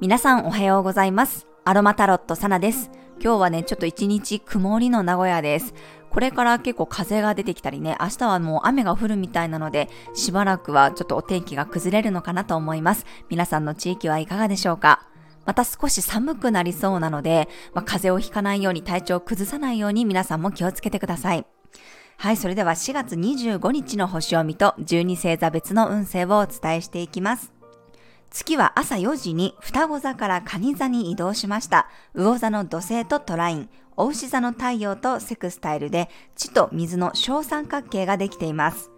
皆さんおはようございます。アロマタロットサナです。今日はね、ちょっと一日曇りの名古屋です。これから結構風が出てきたりね、明日はもう雨が降るみたいなので、しばらくはちょっとお天気が崩れるのかなと思います。皆さんの地域はいかがでしょうか？また少し寒くなりそうなので、まあ、風邪をひかないように体調を崩さないように皆さんも気をつけてください。はい、それでは4月25日の星を見と12星座別の運勢をお伝えしていきます。月は朝4時に双子座から蟹座に移動しました。魚座の土星とトライン、お牛座の太陽とセクスタイルで地と水の小三角形ができています。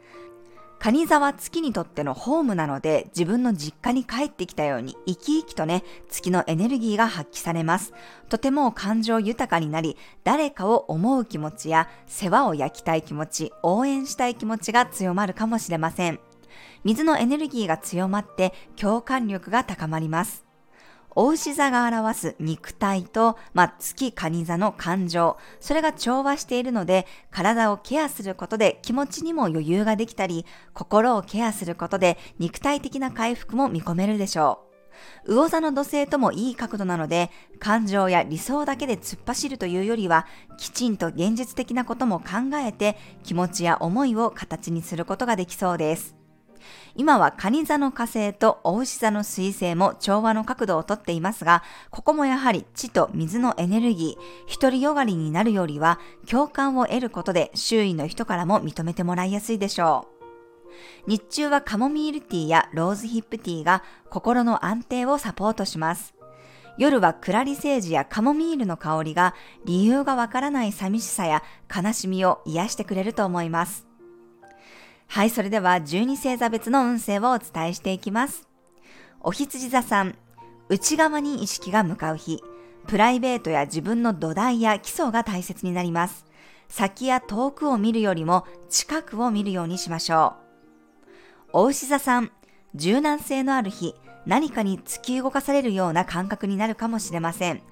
蟹座は月にとってのホームなので自分の実家に帰ってきたように生き生きとね、月のエネルギーが発揮されます。とても感情豊かになり、誰かを思う気持ちや世話を焼きたい気持ち、応援したい気持ちが強まるかもしれません。水のエネルギーが強まって共感力が高まります。お牛座が表す肉体と、まあ、月蟹座の感情、それが調和しているので、体をケアすることで気持ちにも余裕ができたり、心をケアすることで肉体的な回復も見込めるでしょう。魚座の土星ともいい角度なので、感情や理想だけで突っ走るというよりは、きちんと現実的なことも考えて、気持ちや思いを形にすることができそうです。今は蟹座の火星と大牛座の水星も調和の角度をとっていますが、ここもやはり地と水のエネルギー、独りよがりになるよりは共感を得ることで周囲の人からも認めてもらいやすいでしょう。日中はカモミールティーやローズヒップティーが心の安定をサポートします。夜はクラリセージやカモミールの香りが理由がわからない寂しさや悲しみを癒してくれると思います。はい、それでは12星座別の運勢をお伝えしていきます。お羊座さん、内側に意識が向かう日、プライベートや自分の土台や基礎が大切になります。先や遠くを見るよりも近くを見るようにしましょう。お牛座さん、柔軟性のある日、何かに突き動かされるような感覚になるかもしれません。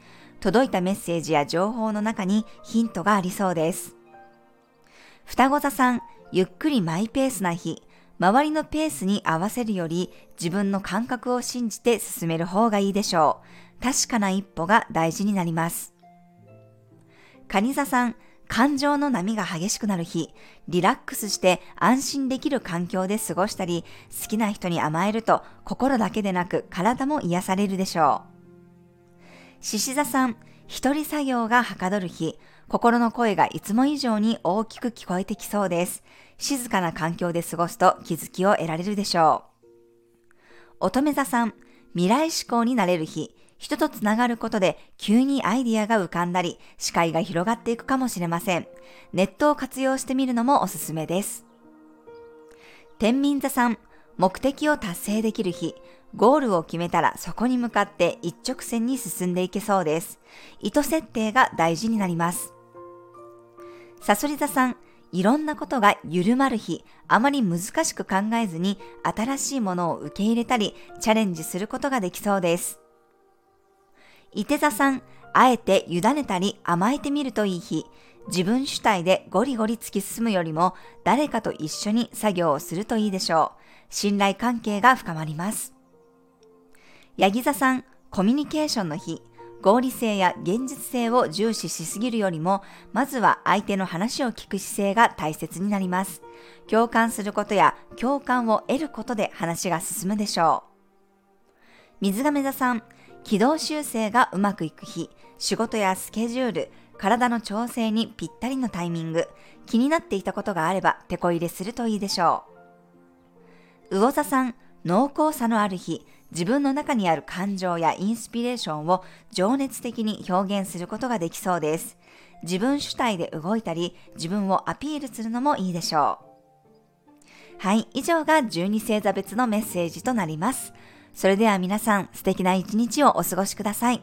届いたメッセージや情報の中にヒントがありそうです。双子座さん、ゆっくりマイペースな日、周りのペースに合わせるより自分の感覚を信じて進める方がいいでしょう。確かな一歩が大事になります。蟹座さん、感情の波が激しくなる日、リラックスして安心できる環境で過ごしたり、好きな人に甘えると心だけでなく体も癒されるでしょう。獅子座さん、一人作業がはかどる日、心の声がいつも以上に大きく聞こえてきそうです。静かな環境で過ごすと気づきを得られるでしょう。乙女座さん、未来志向になれる日、人とつながることで急にアイディアが浮かんだり、視界が広がっていくかもしれません。ネットを活用してみるのもおすすめです。天秤座さん、目的を達成できる日、ゴールを決めたらそこに向かって一直線に進んでいけそうです。意図設定が大事になります。サソリ座さん、いろんなことが緩まる日、あまり難しく考えずに新しいものを受け入れたり、チャレンジすることができそうです。伊手座さん、あえて委ねたり甘えてみるといい日、自分主体でゴリゴリ突き進むよりも誰かと一緒に作業をするといいでしょう。信頼関係が深まります。ヤギ座さん、コミュニケーションの日、合理性や現実性を重視しすぎるよりも、まずは相手の話を聞く姿勢が大切になります。共感することや共感を得ることで話が進むでしょう。水亀座さん、軌道修正がうまくいく日、仕事やスケジュール、体の調整にぴったりのタイミング、気になっていたことがあれば手こ入れするといいでしょう。魚座さん、濃厚さのある日、自分の中にある感情やインスピレーションを情熱的に表現することができそうです。自分主体で動いたり、自分をアピールするのもいいでしょう。はい、以上が12星座別のメッセージとなります。それでは皆さん素敵な一日をお過ごしください。